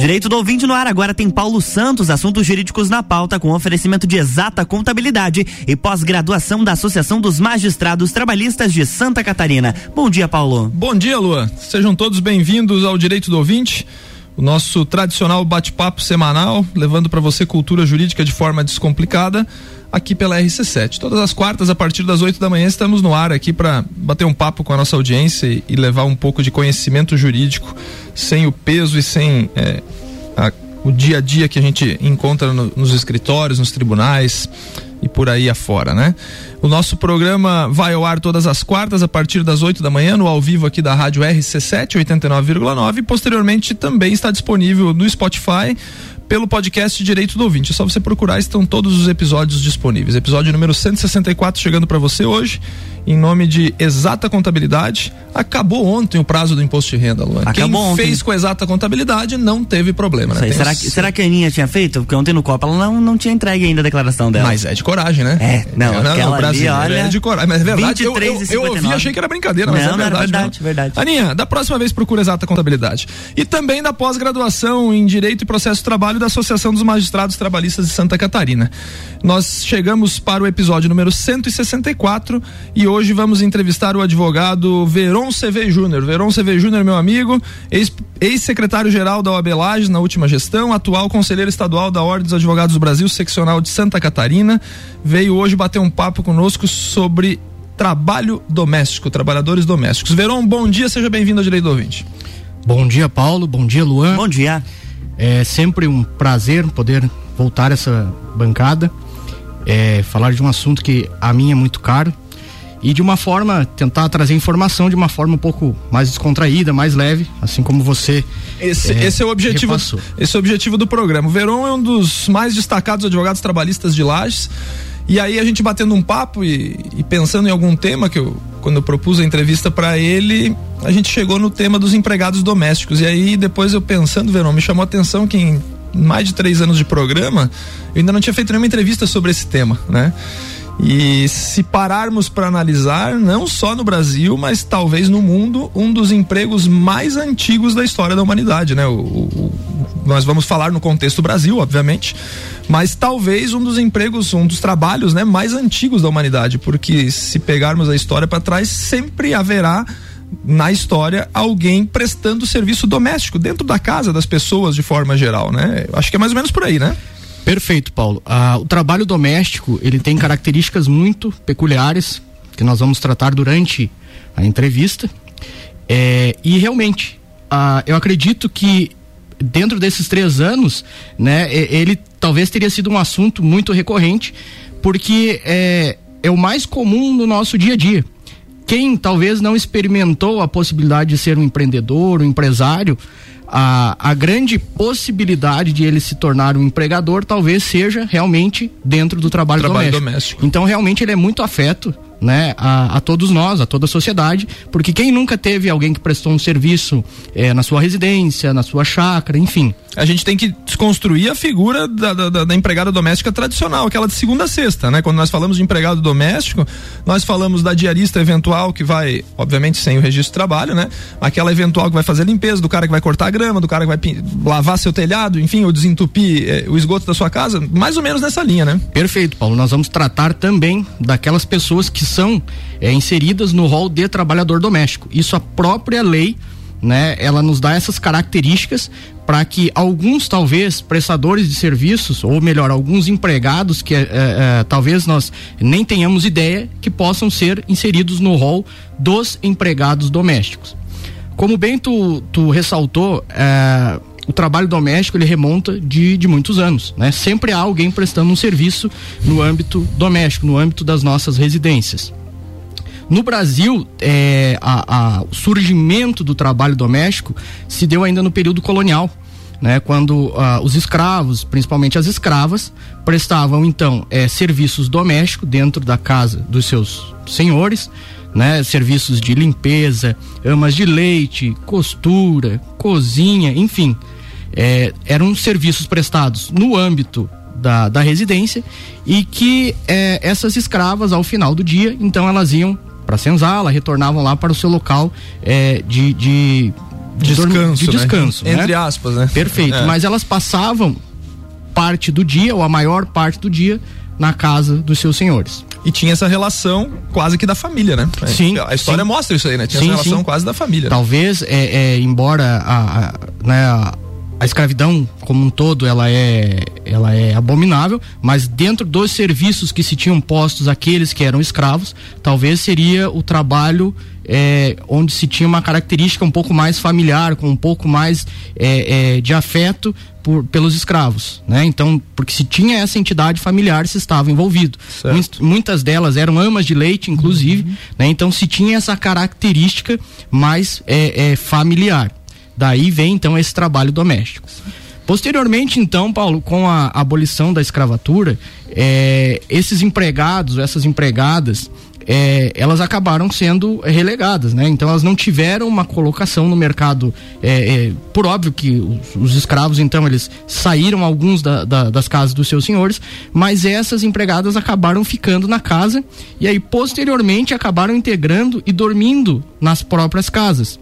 Direito do ouvinte no ar agora tem Paulo Santos, assuntos jurídicos na pauta, com oferecimento de exata contabilidade e pós-graduação da Associação dos Magistrados Trabalhistas de Santa Catarina. Bom dia, Paulo. Bom dia, Lua. Sejam todos bem-vindos ao Direito do Ouvinte, o nosso tradicional bate-papo semanal, levando para você cultura jurídica de forma descomplicada aqui pela RC7. Todas as quartas, a partir das 8 da manhã, estamos no ar aqui para bater um papo com a nossa audiência e, levar um pouco de conhecimento jurídico sem o peso e sem é, a, o dia a dia que a gente encontra no, nos escritórios, nos tribunais e por aí afora, né? O nosso programa vai ao ar todas as quartas a partir das 8 da manhã no ao vivo aqui da Rádio RC7 89,9 e posteriormente também está disponível no Spotify pelo podcast Direito do Ouvinte. É só você procurar, estão todos os episódios disponíveis. Episódio número 164 chegando para você hoje em nome de Exata Contabilidade. Acabou ontem o prazo do imposto de renda, Luan. Acabou Quem ontem. fez com Exata Contabilidade não teve problema, né? será, que, será que a Aninha tinha feito? Porque ontem no Copa ela não, não tinha entregue ainda a declaração dela. Mas é de coragem, né? É, não, é, não, não ali, olha, é de coragem. Mas é verdade, 23 eu, eu, eu ouvi achei que era brincadeira, mas não, é verdade. Não, verdade, verdade. Aninha, da próxima vez procura Exata Contabilidade. E também da pós-graduação em Direito e Processo de Trabalho da Associação dos Magistrados Trabalhistas de Santa Catarina. Nós chegamos para o episódio número 164 e hoje vamos entrevistar o advogado Veron CV Júnior. Veron CV Júnior, meu amigo, ex-secretário-geral da OAB Lages na última gestão, atual conselheiro estadual da Ordem dos Advogados do Brasil, seccional de Santa Catarina, veio hoje bater um papo conosco sobre trabalho doméstico, trabalhadores domésticos. Veron, bom dia, seja bem-vindo ao Direito do Ouvinte. Bom dia, Paulo, bom dia, Luan. Bom dia. É sempre um prazer poder voltar a essa bancada, é, falar de um assunto que a mim é muito caro, e de uma forma tentar trazer informação de uma forma um pouco mais descontraída, mais leve, assim como você. Esse é, esse é o objetivo. Repassou. Esse é o objetivo do programa. O Veron é um dos mais destacados advogados trabalhistas de Lages. E aí a gente batendo um papo e, e pensando em algum tema que eu quando eu propus a entrevista para ele, a gente chegou no tema dos empregados domésticos. E aí depois eu pensando, Verão, me chamou a atenção que em mais de três anos de programa, eu ainda não tinha feito nenhuma entrevista sobre esse tema, né? E se pararmos para analisar, não só no Brasil, mas talvez no mundo, um dos empregos mais antigos da história da humanidade, né? O, o, nós vamos falar no contexto Brasil, obviamente, mas talvez um dos empregos, um dos trabalhos, né, mais antigos da humanidade, porque se pegarmos a história para trás, sempre haverá na história alguém prestando serviço doméstico dentro da casa das pessoas de forma geral, né? Acho que é mais ou menos por aí, né? Perfeito, Paulo. Ah, o trabalho doméstico ele tem características muito peculiares que nós vamos tratar durante a entrevista. É, e realmente, ah, eu acredito que dentro desses três anos, né, ele talvez teria sido um assunto muito recorrente, porque é, é o mais comum no nosso dia a dia. Quem talvez não experimentou a possibilidade de ser um empreendedor, um empresário, a, a grande possibilidade de ele se tornar um empregador talvez seja realmente dentro do trabalho, trabalho doméstico. doméstico. Então, realmente, ele é muito afeto né, a, a, todos nós, a toda a sociedade, porque quem nunca teve alguém que prestou um serviço é, na sua residência, na sua chácara, enfim. A gente tem que desconstruir a figura da, da, da, empregada doméstica tradicional, aquela de segunda a sexta, né? Quando nós falamos de empregado doméstico, nós falamos da diarista eventual que vai, obviamente sem o registro de trabalho, né? Aquela eventual que vai fazer limpeza, do cara que vai cortar a grama, do cara que vai lavar seu telhado, enfim, ou desentupir é, o esgoto da sua casa, mais ou menos nessa linha, né? Perfeito, Paulo. Nós vamos tratar também daquelas pessoas que são é, inseridas no rol de trabalhador doméstico. Isso a própria lei, né? Ela nos dá essas características para que alguns talvez prestadores de serviços ou melhor alguns empregados que é, é, talvez nós nem tenhamos ideia que possam ser inseridos no rol dos empregados domésticos. Como bem tu, tu ressaltou, é, o trabalho doméstico ele remonta de, de muitos anos, né? Sempre há alguém prestando um serviço no âmbito doméstico, no âmbito das nossas residências. No Brasil, é, a, a, o surgimento do trabalho doméstico se deu ainda no período colonial, né? Quando uh, os escravos, principalmente as escravas, prestavam então é, serviços domésticos dentro da casa dos seus senhores, né? Serviços de limpeza, amas de leite, costura, cozinha, enfim é, eram serviços prestados no âmbito da, da residência e que é, essas escravas, ao final do dia, então elas iam para a senzala, retornavam lá para o seu local é, de, de, descanso, de descanso né? entre aspas, né? Perfeito. É. Mas elas passavam parte do dia ou a maior parte do dia na casa dos seus senhores. E tinha essa relação quase que da família, né? Sim. A história sim. mostra isso aí, né? Tinha sim, essa relação sim. quase da família. Né? Talvez, é, é, embora a, a, né, a, a escravidão como um todo ela é ela é abominável, mas dentro dos serviços que se tinham postos aqueles que eram escravos, talvez seria o trabalho é, onde se tinha uma característica um pouco mais familiar, com um pouco mais é, é, de afeto por, pelos escravos, né? Então, porque se tinha essa entidade familiar, se estava envolvido. Muitas delas eram amas de leite, inclusive, uhum. né? Então, se tinha essa característica mais familiar. Daí vem então esse trabalho doméstico. Posteriormente, então, Paulo, com a abolição da escravatura, é, esses empregados, essas empregadas, é, elas acabaram sendo relegadas, né? Então elas não tiveram uma colocação no mercado. É, é, por óbvio que os, os, escravos, então, eles saíram alguns da, da, das casas dos seus senhores, mas essas empregadas acabaram ficando na casa e aí posteriormente acabaram integrando e dormindo nas próprias casas.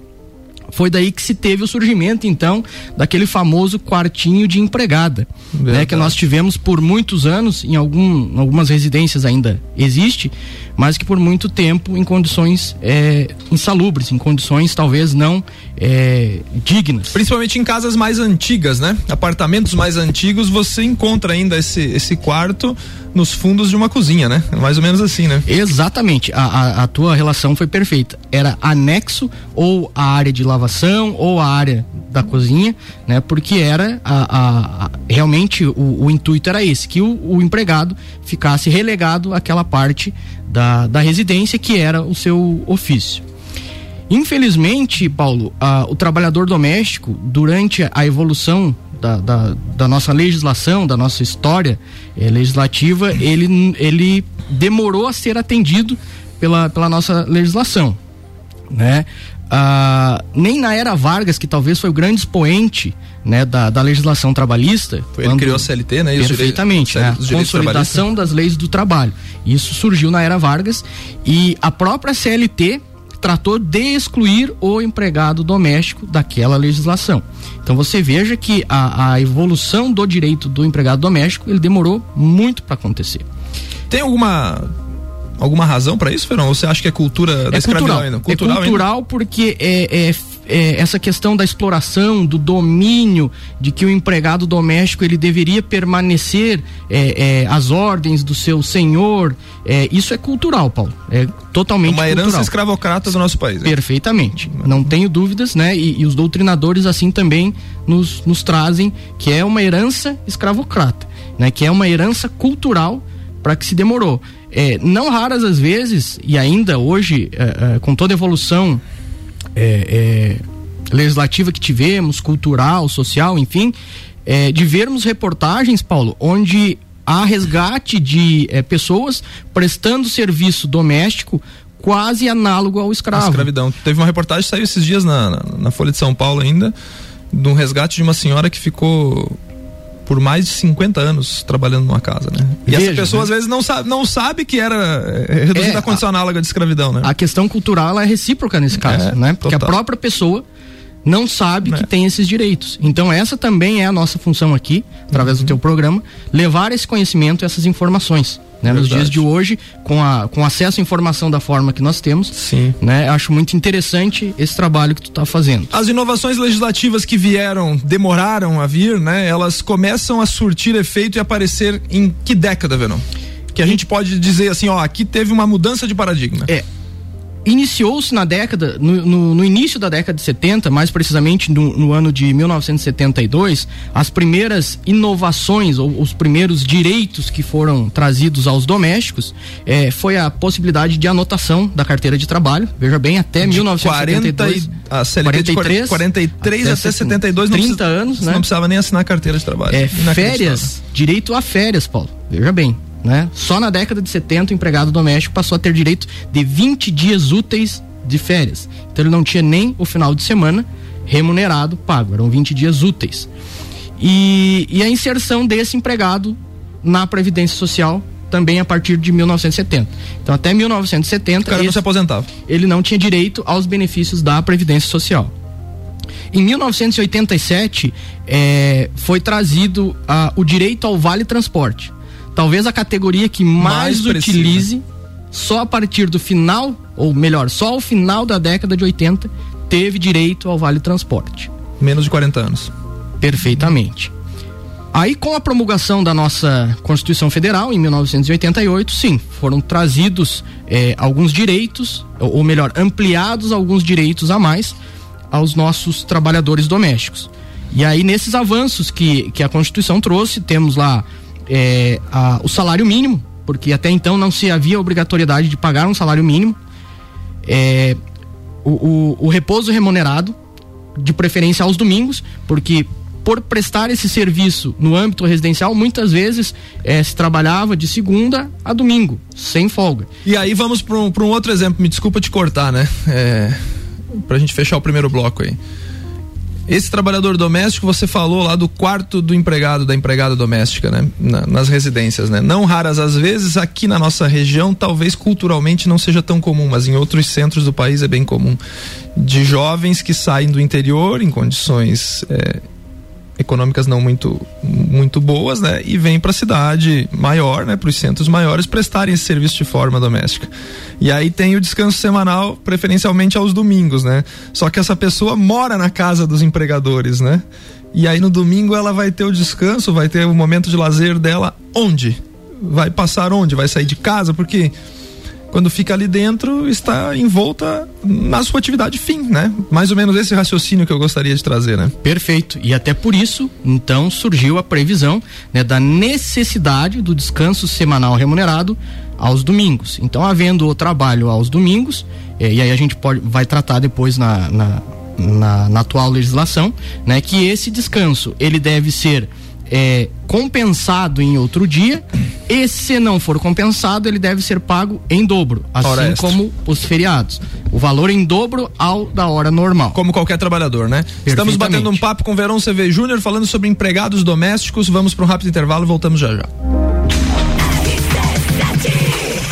Foi daí que se teve o surgimento, então, daquele famoso quartinho de empregada, né, que nós tivemos por muitos anos, em algum, algumas residências ainda existe, mas que por muito tempo em condições é, insalubres, em condições talvez não é, dignas. Principalmente em casas mais antigas, né? Apartamentos mais antigos, você encontra ainda esse, esse quarto nos fundos de uma cozinha, né? Mais ou menos assim, né? Exatamente. A, a, a, tua relação foi perfeita. Era anexo ou a área de lavação ou a área da cozinha, né? Porque era a, a realmente o, o, intuito era esse, que o, o, empregado ficasse relegado àquela parte da, da residência que era o seu ofício. Infelizmente, Paulo, o trabalhador doméstico, durante a evolução da, da, da, nossa legislação, da nossa história eh, legislativa, ele, ele demorou a ser atendido pela, pela nossa legislação. Né? Ah, nem na era Vargas, que talvez foi o grande expoente né, da, da legislação trabalhista. Foi ele que criou a CLT, né? perfeitamente, né? consolidação das leis do trabalho. Isso surgiu na era Vargas e a própria CLT tratou de excluir o empregado doméstico daquela legislação. Então você veja que a, a evolução do direito do empregado doméstico ele demorou muito para acontecer. Tem alguma alguma razão para isso, Ferão? Ou você acha que é cultura da é cultural ainda? Cultural é cultural ainda? porque é, é é, essa questão da exploração, do domínio, de que o empregado doméstico ele deveria permanecer é, é, às ordens do seu senhor, é, isso é cultural, Paulo. É totalmente Uma herança cultural. escravocrata do nosso país. Né? Perfeitamente. Não tenho dúvidas, né? E, e, os doutrinadores assim também nos, nos trazem que é uma herança escravocrata, né? Que é uma herança cultural para que se demorou. É, não raras as vezes, e ainda hoje, é, é, com toda a evolução é, é, legislativa que tivemos, cultural, social, enfim, é, de vermos reportagens, Paulo, onde há resgate de é, pessoas prestando serviço doméstico quase análogo ao escravo. A escravidão. Teve uma reportagem que saiu esses dias na, na, na Folha de São Paulo ainda, de um resgate de uma senhora que ficou por mais de 50 anos trabalhando numa casa, né? E Veja, essa pessoa né? às vezes não sabe, não sabe que era é, reduzida é, a condição análoga de escravidão, né? A questão cultural é recíproca nesse caso, é, né? Porque total. a própria pessoa não sabe que é. tem esses direitos. Então essa também é a nossa função aqui, através uhum. do teu programa, levar esse conhecimento, essas informações. Né, nos dias de hoje, com, a, com acesso à informação da forma que nós temos, Sim. Né, acho muito interessante esse trabalho que tu está fazendo. As inovações legislativas que vieram, demoraram a vir, né, elas começam a surtir efeito e aparecer em que década, Venom? Que a gente pode dizer assim, ó, aqui teve uma mudança de paradigma. É, iniciou-se na década, no, no, no, início da década de 70, mais precisamente no, no, ano de 1972, as primeiras inovações ou os primeiros direitos que foram trazidos aos domésticos eh, foi a possibilidade de anotação da carteira de trabalho. Veja bem, até de 1972. 40 e, a CLT 43, 43 até, até 72, 30 precisa, anos, né? Não precisava nem assinar a carteira de trabalho. É, férias, direito a férias, Paulo. Veja bem, né? Só na década de 70 o empregado doméstico passou a ter direito de 20 dias úteis de férias. Então ele não tinha nem o final de semana remunerado pago, eram 20 dias úteis. E, e a inserção desse empregado na Previdência Social também a partir de 1970. Então até 1970 o cara não se aposentava. Ele não tinha direito aos benefícios da Previdência Social. Em 1987 é, foi trazido a, o direito ao vale transporte. Talvez a categoria que mais, mais utilize só a partir do final, ou melhor, só ao final da década de 80 teve direito ao vale transporte. Menos de 40 anos. Perfeitamente. Aí, com a promulgação da nossa Constituição Federal, em 1988, sim, foram trazidos eh, alguns direitos, ou melhor, ampliados alguns direitos a mais aos nossos trabalhadores domésticos. E aí, nesses avanços que, que a Constituição trouxe, temos lá eh, a, o salário mínimo, porque até então não se havia obrigatoriedade de pagar um salário mínimo, eh, o, o, o repouso remunerado, de preferência aos domingos, porque por prestar esse serviço no âmbito residencial, muitas vezes é, se trabalhava de segunda a domingo, sem folga. E aí vamos para um, um, outro exemplo, me desculpa te cortar, né? É, para a gente fechar o primeiro bloco aí. Esse trabalhador doméstico, você falou lá do quarto do empregado, da empregada doméstica, né? Na, nas residências, né? Não raras às vezes, aqui na nossa região, talvez culturalmente não seja tão comum, mas em outros centros do país é bem comum. De jovens que saem do interior em condições é, econômicas não muito muito boas, né? E vem para a cidade maior, né? Para os centros maiores prestarem esse serviço de forma doméstica. E aí tem o descanso semanal, preferencialmente aos domingos, né? Só que essa pessoa mora na casa dos empregadores, né? E aí no domingo ela vai ter o descanso, vai ter o momento de lazer dela onde? Vai passar onde? Vai sair de casa? Porque quando fica ali dentro, está envolta na sua atividade fim, né? Mais ou menos esse raciocínio que eu gostaria de trazer, né? Perfeito. E até por isso, então, surgiu a previsão né, da necessidade do descanso semanal remunerado aos domingos. Então, havendo o trabalho aos domingos, eh, e aí a gente pode, vai tratar depois na, na, na, na atual legislação, né? Que esse descanso, ele deve ser é, compensado em outro dia e se não for compensado ele deve ser pago em dobro assim como os feriados. O valor em dobro ao da hora normal. Como qualquer trabalhador né? Estamos batendo um papo com Verão CV Júnior falando sobre empregados domésticos. Vamos para um rápido intervalo e voltamos já já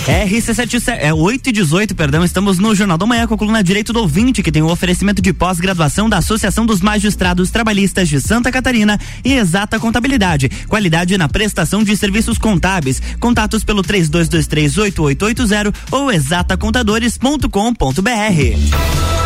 RC7 é 8 e 18, perdão, estamos no Jornal da Manhã com a coluna Direito do Ouvinte, que tem o um oferecimento de pós-graduação da Associação dos Magistrados Trabalhistas de Santa Catarina e Exata Contabilidade. Qualidade na prestação de serviços contábeis. Contatos pelo 32238880 ou exatacontadores.com.br.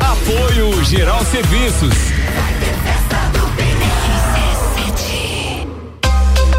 Apoio Geral Serviços.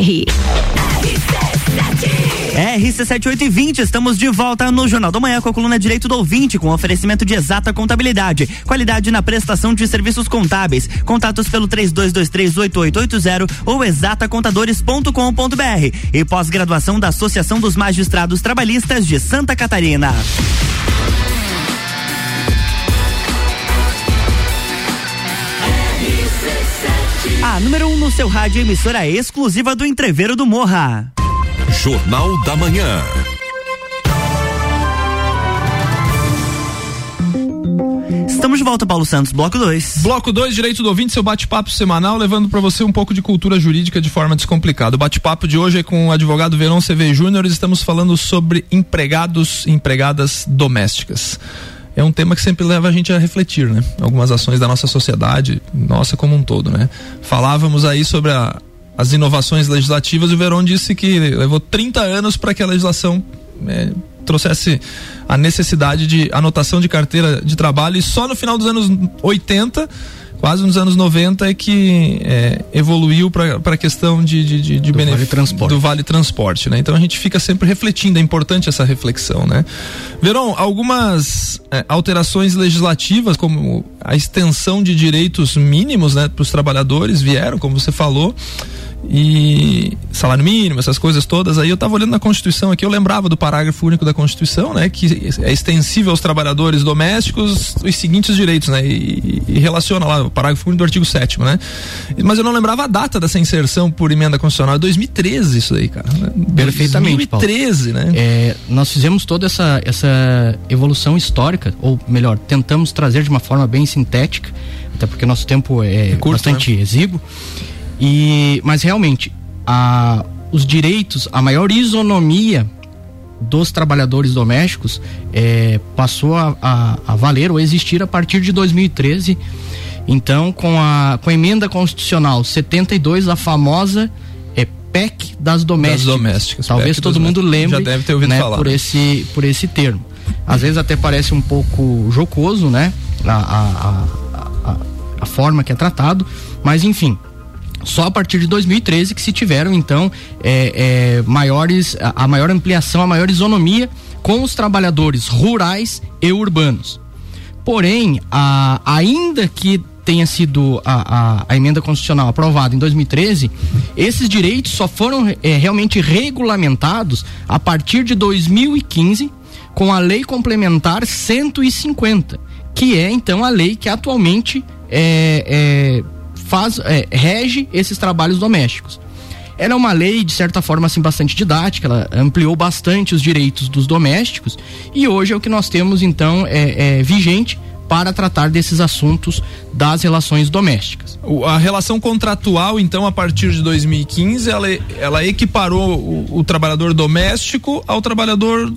RC7 RC7820, estamos de volta no Jornal da Manhã com a coluna Direito do Ouvinte, com oferecimento de exata contabilidade, qualidade na prestação de serviços contábeis. Contatos pelo 32238880 ou exatacontadores.com.br e pós-graduação da Associação dos Magistrados Trabalhistas de Santa Catarina. A número 1 um no seu rádio, emissora exclusiva do Entreveiro do Morra. Jornal da Manhã. Estamos de volta, Paulo Santos, bloco 2. Bloco 2, direito do ouvinte, seu bate-papo semanal, levando para você um pouco de cultura jurídica de forma descomplicada. O bate-papo de hoje é com o advogado Verão CV Júnior. Estamos falando sobre empregados e empregadas domésticas é um tema que sempre leva a gente a refletir, né? Algumas ações da nossa sociedade, nossa como um todo, né? Falávamos aí sobre a, as inovações legislativas e o Verón disse que levou 30 anos para que a legislação é, trouxesse a necessidade de anotação de carteira de trabalho e só no final dos anos 80 quase nos anos 90 é que é, evoluiu para a questão de, de, de, de do, vale transporte. do vale transporte, né? Então a gente fica sempre refletindo, é importante essa reflexão, né? Verão, algumas é, alterações legislativas, como a extensão de direitos mínimos né, para os trabalhadores, vieram, como você falou e salário mínimo, essas coisas todas. Aí eu estava olhando na Constituição aqui, eu lembrava do parágrafo único da Constituição, né, que é extensível aos trabalhadores domésticos os seguintes direitos, né, e, e relaciona lá o parágrafo único do artigo 7 né? Mas eu não lembrava a data dessa inserção por emenda constitucional, 2013 isso aí, cara. Né? Perfeitamente. 2013, Paulo. né? É, nós fizemos toda essa essa evolução histórica, ou melhor, tentamos trazer de uma forma bem sintética, até porque nosso tempo é, é curto, bastante né? exíguo. E, mas realmente, a, os direitos, a maior isonomia dos trabalhadores domésticos é, passou a, a, a, valer ou existir a partir de 2013. Então, com a, com a emenda constitucional 72, a famosa é, PEC das domésticas. Das domésticas Talvez PEC todo mundo lembre Já deve ter ouvido né, falar. Por, esse, por esse termo. Às vezes até parece um pouco jocoso, né? A, a, a, a forma que é tratado, mas enfim, só a partir de 2013 que se tiveram então é, é, maiores a, a maior ampliação, a maior isonomia com os trabalhadores rurais e urbanos. Porém, a, ainda que tenha sido a, a, emenda constitucional aprovada em 2013, esses direitos só foram é, realmente regulamentados a partir de 2015 com a lei complementar 150, que é então a lei que atualmente é, é faz, é, rege esses trabalhos domésticos. Ela é uma lei, de certa forma, assim, bastante didática, ela ampliou bastante os direitos dos domésticos e hoje é o que nós temos, então, é, é vigente para tratar desses assuntos das relações domésticas. A relação contratual, então, a partir de 2015, ela, ela equiparou o, o trabalhador doméstico ao trabalhador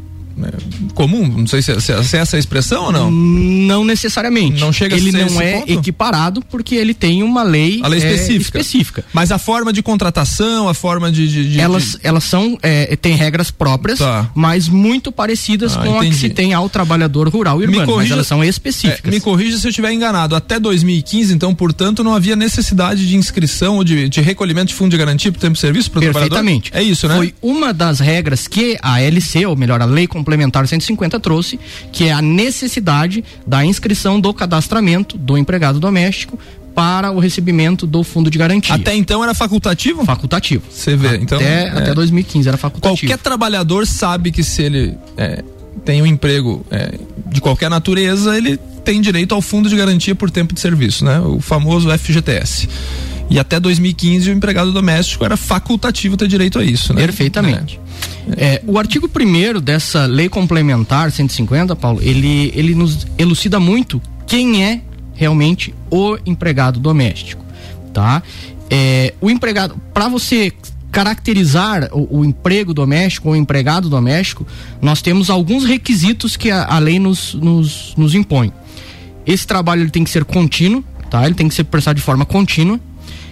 comum, não sei se, se, se, é essa a expressão ou não. Não necessariamente. Não chega ele não é ponto? equiparado porque ele tem uma lei, a lei específica. É, específica. Mas a forma de contratação, a forma de, de, de elas elas são é, tem regras próprias, tá. mas muito parecidas ah, com entendi. a que se tem ao trabalhador rural e urbano, corrija, mas elas são específicas. É, me corrija se eu estiver enganado. Até 2015, então, portanto, não havia necessidade de inscrição ou de, de recolhimento de fundo de garantia por tempo de serviço para o trabalhador. Perfeitamente. É isso, né? Foi uma das regras que a LC, ou melhor, a lei complementar 150 trouxe, que é a necessidade da inscrição do cadastramento do empregado doméstico para o recebimento do fundo de garantia. Até então era facultativo? Facultativo. Você vê, então. Até, é, até 2015 era facultativo. Qualquer trabalhador sabe que se ele é, tem um emprego é, de qualquer natureza, ele tem direito ao fundo de garantia por tempo de serviço, né? O famoso FGTS. E até 2015 o empregado doméstico era facultativo ter direito a isso, né? Perfeitamente. É, o artigo 1 dessa lei complementar 150, Paulo, ele, ele nos elucida muito quem é realmente o empregado doméstico, tá? É, o empregado, para você caracterizar o, o, emprego doméstico ou empregado doméstico, nós temos alguns requisitos que a, a lei nos, nos, nos impõe. Esse trabalho ele tem que ser contínuo, tá? Ele tem que ser prestado de forma contínua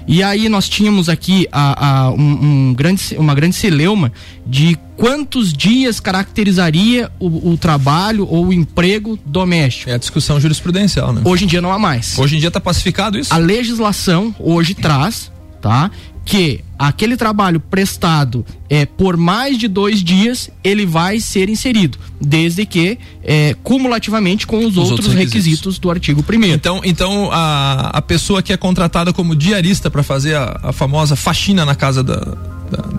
e aí nós tínhamos aqui a, a, um, um grande, uma grande celeuma de quantos dias caracterizaria o, o, trabalho ou o emprego doméstico. É a discussão jurisprudencial, né? Hoje em dia não há mais. Hoje em dia está pacificado isso? A legislação hoje traz, tá? Que aquele trabalho prestado é, por mais de dois dias, ele vai ser inserido, desde que é, cumulativamente com os, os outros, outros requisitos. requisitos. do artigo 1 Então, então a, a pessoa que é contratada como diarista para fazer a, a, famosa faxina na casa da, da,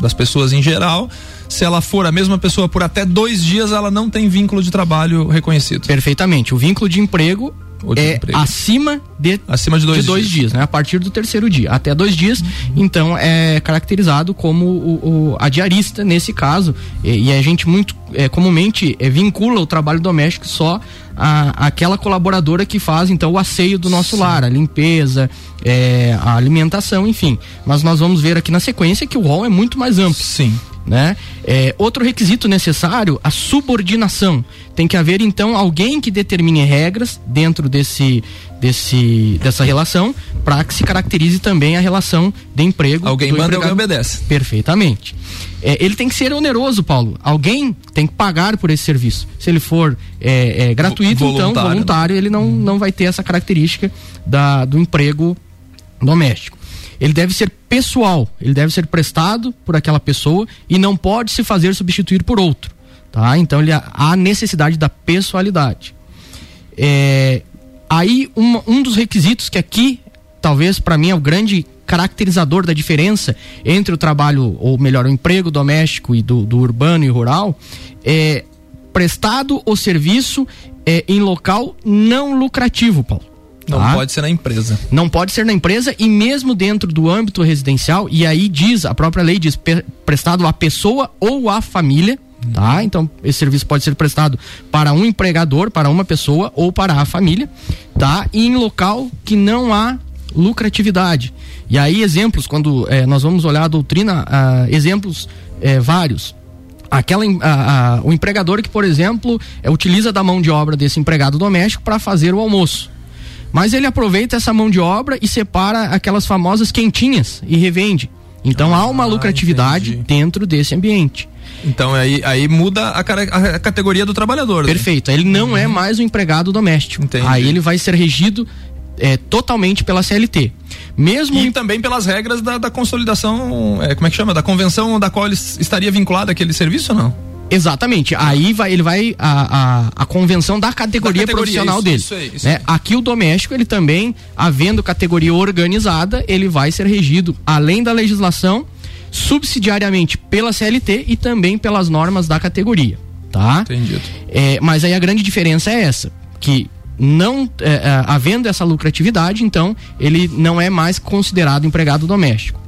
das pessoas em geral, se ela for a mesma pessoa por até dois dias, ela não tem vínculo de trabalho reconhecido. Perfeitamente. O vínculo de emprego é acima de, acima de dois, de dois dias. dias. né? A partir do terceiro dia. Até dois dias, uhum. então é caracterizado como o, o, a diarista nesse caso. E, e a gente muito é, comumente é, vincula o trabalho doméstico só a, aquela colaboradora que faz então o asseio do nosso Sim. lar, a limpeza, é, a alimentação, enfim. Mas nós vamos ver aqui na sequência que o rol é muito mais amplo. Sim. Né? É, outro requisito necessário, a subordinação. Tem que haver então alguém que determine regras dentro desse, desse dessa relação para que se caracterize também a relação de emprego. Alguém manda, empregado. alguém obedece. Perfeitamente. É, ele tem que ser oneroso, Paulo. Alguém tem que pagar por esse serviço. Se ele for é, é, gratuito, voluntário, então voluntário, né? ele não, não vai ter essa característica da, do emprego doméstico ele deve ser pessoal, ele deve ser prestado por aquela pessoa e não pode se fazer substituir por outro, tá? Então ele há necessidade da pessoalidade. É, aí um, um dos requisitos que aqui talvez para mim é o grande caracterizador da diferença entre o trabalho, ou melhor, o emprego doméstico e do, do urbano e rural, é prestado o serviço é, em local não lucrativo, Paulo. Não tá? pode ser na empresa. Não pode ser na empresa e mesmo dentro do âmbito residencial, e aí diz, a própria lei diz, prestado à pessoa ou à família, tá? Então, esse serviço pode ser prestado para um empregador, para uma pessoa ou para a família, tá? E em local que não há lucratividade. E aí, exemplos, quando é, nós vamos olhar a doutrina, ah, exemplos é, vários. Aquela, o empregador que, por exemplo, é, utiliza da mão de obra desse empregado doméstico para fazer o almoço. Mas ele aproveita essa mão de obra e separa aquelas famosas quentinhas e revende. Então ah, há uma lucratividade entendi. dentro desse ambiente. Então aí, aí muda a, a categoria do trabalhador. Né? Perfeito. Ele não uhum. é mais um empregado doméstico. Entendi. Aí ele vai ser regido é, totalmente pela CLT. Mesmo e também pelas regras da, da consolidação, é, como é que chama? Da convenção da qual ele estaria vinculado aquele serviço ou não? Exatamente. Aí vai, ele vai a, a, a convenção da categoria, da categoria profissional isso, dele. Isso aí, isso né? Aqui o doméstico, ele também, havendo categoria organizada, ele vai ser regido, além da legislação, subsidiariamente pela CLT e também pelas normas da categoria. Tá? Entendido. É, mas aí a grande diferença é essa, que não é, é, havendo essa lucratividade, então ele não é mais considerado empregado doméstico.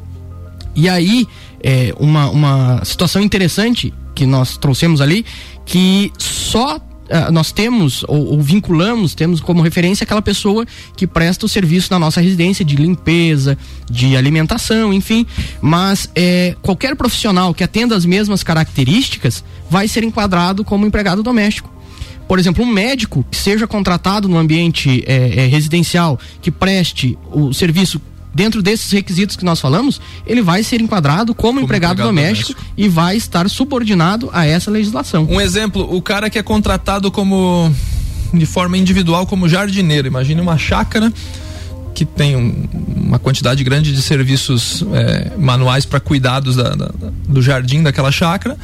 E aí, é, uma, uma situação interessante que nós trouxemos ali, que só uh, nós temos ou, ou, vinculamos, temos como referência aquela pessoa que presta o serviço na nossa residência de limpeza, de alimentação, enfim. Mas é, qualquer profissional que atenda as mesmas características vai ser enquadrado como empregado doméstico. Por exemplo, um médico que seja contratado no ambiente é, é, residencial, que preste o serviço dentro desses requisitos que nós falamos, ele vai ser enquadrado como, como empregado, empregado doméstico, doméstico, e vai estar subordinado a essa legislação. Um exemplo, o cara que é contratado como de forma individual como jardineiro, imagine uma chácara que tem um, uma quantidade grande de serviços é, manuais para cuidados da, da, do jardim daquela chácara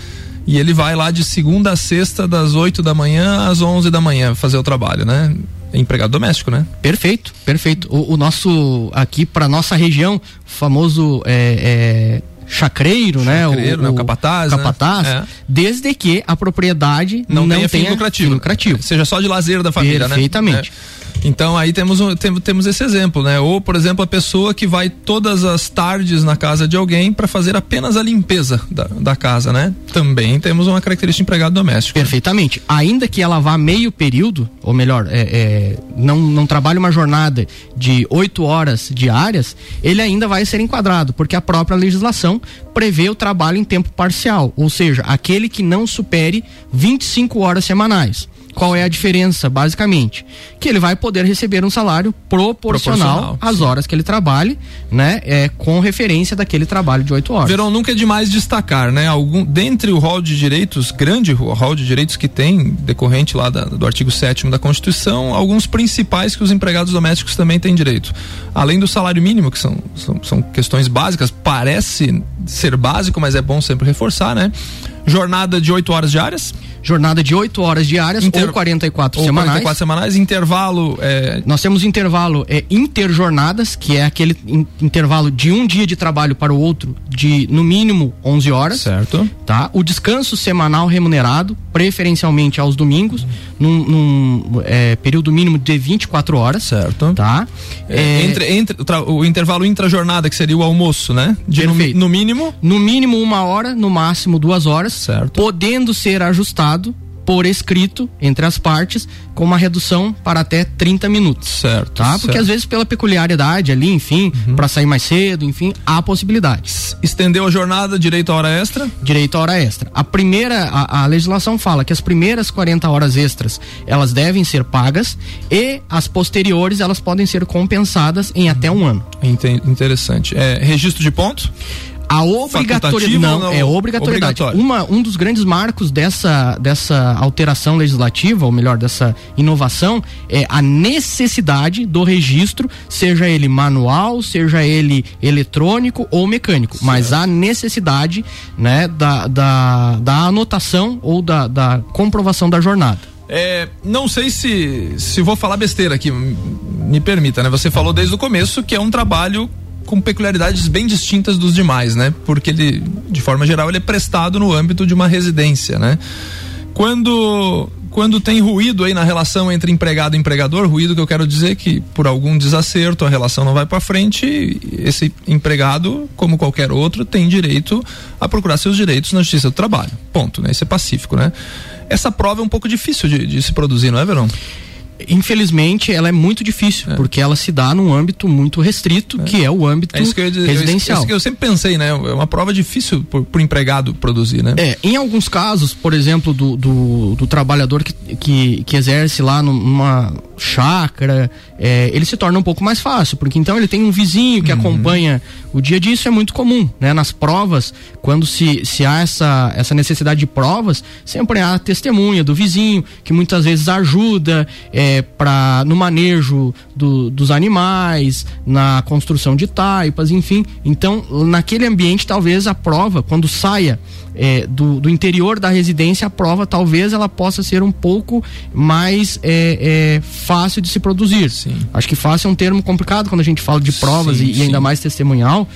e ele vai lá de segunda a sexta das 8 da manhã às 11 da manhã fazer o trabalho, né? Empregado doméstico, né? Perfeito, perfeito. O, o nosso, aqui para nossa região, famoso é, é, chacreiro, né? Chacreiro, o, né? o capataz. capataz né? desde que a propriedade não, não tenha, tenha fim lucrativo. Lucrativo. Seja só de lazer da família, Perfeitamente. né? Perfeitamente. Então aí temos, tem, temos esse exemplo, né? Ou, por exemplo, a pessoa que vai todas as tardes na casa de alguém para fazer apenas a limpeza da, da casa, né? Também temos uma característica de empregado doméstico. Perfeitamente. Né? Ainda que ela vá meio período, ou melhor, é, é, não, não trabalhe uma jornada de oito horas diárias, ele ainda vai ser enquadrado, porque a própria legislação prevê o trabalho em tempo parcial, ou seja, aquele que não supere 25 horas semanais. Qual é a diferença, basicamente? Que ele vai poder receber um salário proporcional, Proporcional, às sim. horas que ele trabalhe, né? É, com referência daquele trabalho de oito horas. Verão, nunca é demais destacar, né? Algum, dentre o rol de direitos, grande ro- rol de direitos que tem, decorrente lá da- do artigo 7 da Constituição, alguns principais que os empregados domésticos também têm direito. Além do salário mínimo, que são, são, são questões básicas, parece ser básico, mas é bom sempre reforçar, né? Jornada de 8 horas diárias, Jornada de oito horas diárias Inter- ou 44 ou semanais. 44 semanais, intervalo é, Nós temos intervalo é, interjornadas, que é aquele in- intervalo de um dia de trabalho para o outro de no mínimo 11 horas. certo? Tá? O descanso semanal remunerado, preferencialmente aos domingos, num, num, é, período mínimo de 24 horas. Certo. Tá? É, É, entre, entre, o intervalo intra-jornada, que seria o almoço, né? De no, no mínimo. no mínimo uma hora, no máximo duas horas, Certo. podendo ser ajustado por escrito entre as partes com uma redução para até 30 minutos. Certo. Tá? Porque certo. Uhum. às vezes pela peculiaridade ali, enfim, pra sair mais cedo, enfim, há possibilidades. Estendeu a jornada, direito à hora extra. Direito à hora extra. A primeira, a, a legislação fala que as primeiras 40 horas extras, elas devem ser pagas e as posteriores, elas podem ser compensadas em até um ano. Enten- Interessante. É, registro de ponto? A obrigatoriedade não, não? é obrigatoriedade. Uma, um dos grandes marcos dessa, dessa alteração legislativa, ou melhor, dessa inovação, é a necessidade do registro, seja ele manual, seja ele eletrônico ou mecânico, mas a necessidade né, da, da, da anotação ou da, da comprovação da jornada. É, não sei se, se vou falar besteira aqui, me permita, né? Você falou desde o começo que é um trabalho com peculiaridades bem distintas dos demais, né? Porque ele, de forma geral, ele é prestado no âmbito de uma residência, né? Quando quando tem ruído aí na relação entre empregado e empregador, ruído que eu quero dizer que por algum desacerto a relação não vai para frente, esse empregado, como qualquer outro, tem direito a procurar seus direitos na Justiça do Trabalho. Ponto, né? Isso é pacífico, né? Essa prova é um pouco difícil de, de se produzir, não é, Verão? Infelizmente, ela é muito difícil, porque ela se dá num âmbito muito restrito, que é o âmbito É isso que eu ia dizer. residencial. Isso que eu sempre pensei, né? É uma prova difícil pro, pro empregado produzir, né? É, em alguns casos, por exemplo, do, do, do trabalhador que, que, que exerce lá numa chácara, é, ele se torna um pouco mais fácil, porque então ele tem um vizinho Uhum. que acompanha o dia a dia, isso é muito comum, né? Nas provas, quando se, se há essa, essa necessidade de provas, sempre há a testemunha do vizinho, que muitas vezes ajuda é, pra, no manejo do- dos animais, na construção de taipas, enfim. Então, naquele ambiente, talvez a prova, quando saia é, do, do interior da residência, a prova talvez ela possa ser um pouco mais é, é, fácil de se produzir. Sim. Acho que fácil é um termo complicado quando a gente fala de provas Sim, e, e ainda sim. mais testemunhal.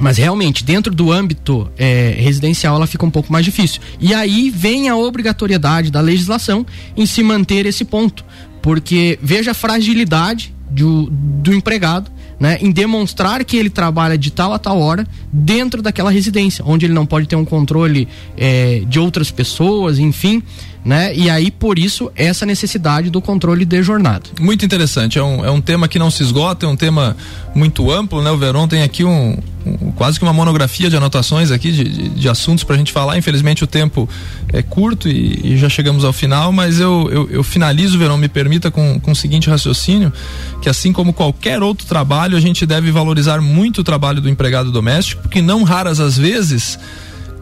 Mas realmente, dentro do âmbito é, residencial, ela fica um pouco mais difícil. E aí vem a obrigatoriedade da legislação em se manter esse ponto. Porque veja a fragilidade do, do empregado, né, em demonstrar que ele trabalha de tal a tal hora dentro daquela residência, onde ele não pode ter um controle é, de outras pessoas, enfim, né? E aí, por isso, essa necessidade do controle de jornada. Muito interessante. É um, é um tema que não se esgota, é um tema muito amplo, né? O Verón tem aqui um, um- quase que uma monografia de anotações aqui de, de, de assuntos pra gente falar. Infelizmente o tempo é curto e, e já chegamos ao final, mas eu, eu, eu finalizo, Verón, me permita com, com o seguinte raciocínio, que assim como qualquer outro trabalho, a gente deve valorizar muito o trabalho do empregado doméstico, porque não raras as vezes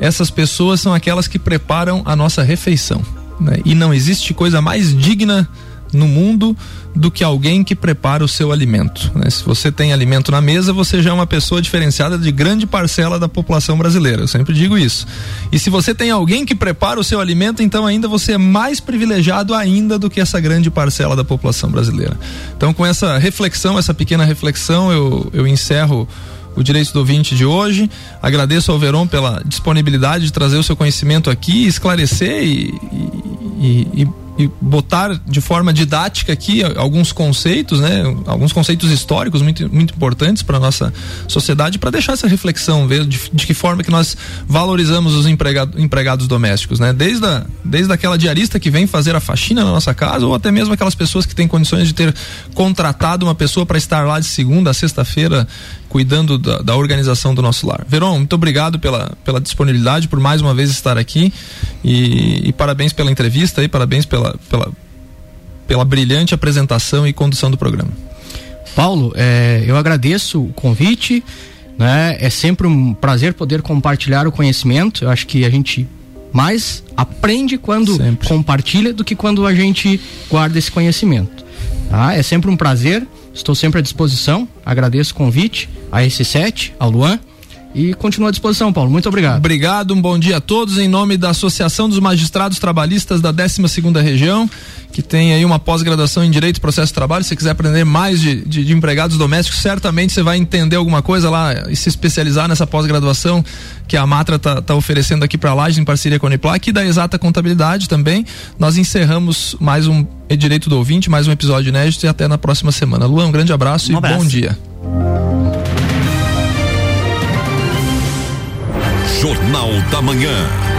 essas pessoas são aquelas que preparam a nossa refeição. Né? E não existe coisa mais digna no mundo do que alguém que prepara o seu alimento. né? Se você tem alimento na mesa, você já é uma pessoa diferenciada de grande parcela da população brasileira. Eu sempre digo isso. E se você tem alguém que prepara o seu alimento, então ainda você é mais privilegiado ainda do que essa grande parcela da população brasileira. Então, com essa reflexão, essa pequena reflexão, eu, eu encerro o Direito do Ouvinte de hoje. Agradeço ao Verón pela disponibilidade de trazer o seu conhecimento aqui, esclarecer e, e, e- e botar de forma didática aqui alguns conceitos, né? Alguns conceitos históricos muito, muito importantes para nossa sociedade, para deixar essa reflexão, ver de, de que forma que nós valorizamos os empregado, empregados domésticos, né? Desde, a, desde aquela diarista que vem fazer a faxina na nossa casa, ou até mesmo aquelas pessoas que têm condições de ter contratado uma pessoa para estar lá de segunda a sexta-feira cuidando da, da organização do nosso lar. Verão, muito obrigado pela, pela disponibilidade, por mais uma vez estar aqui e, e parabéns pela entrevista aí, parabéns pela, pela, pela, pela brilhante apresentação e condução do programa. Paulo, é, eu agradeço o convite. Né? É sempre um prazer poder compartilhar o conhecimento. Eu acho que a gente mais aprende quando sempre. compartilha do que quando a gente guarda esse conhecimento. Tá? É sempre um prazer. Estou sempre à disposição. Agradeço o convite a S7, ao Luan e continua à disposição, Paulo. Muito obrigado. Obrigado, um bom dia a todos. Em nome da Associação dos Magistrados Trabalhistas da 12 segunda Região, que tem aí uma pós-graduação em Direito e Processo de Trabalho. Se você quiser aprender mais de, de, de, empregados domésticos, certamente você vai entender alguma coisa lá e se especializar nessa pós-graduação que a Matra está tá oferecendo aqui para a Laje em parceria com a Uniplac e da Exata Contabilidade também. Nós encerramos mais um Direito do Ouvinte, mais um episódio inédito e até na próxima semana. Luan, um grande abraço um e abraço. bom dia. Jornal da Manhã.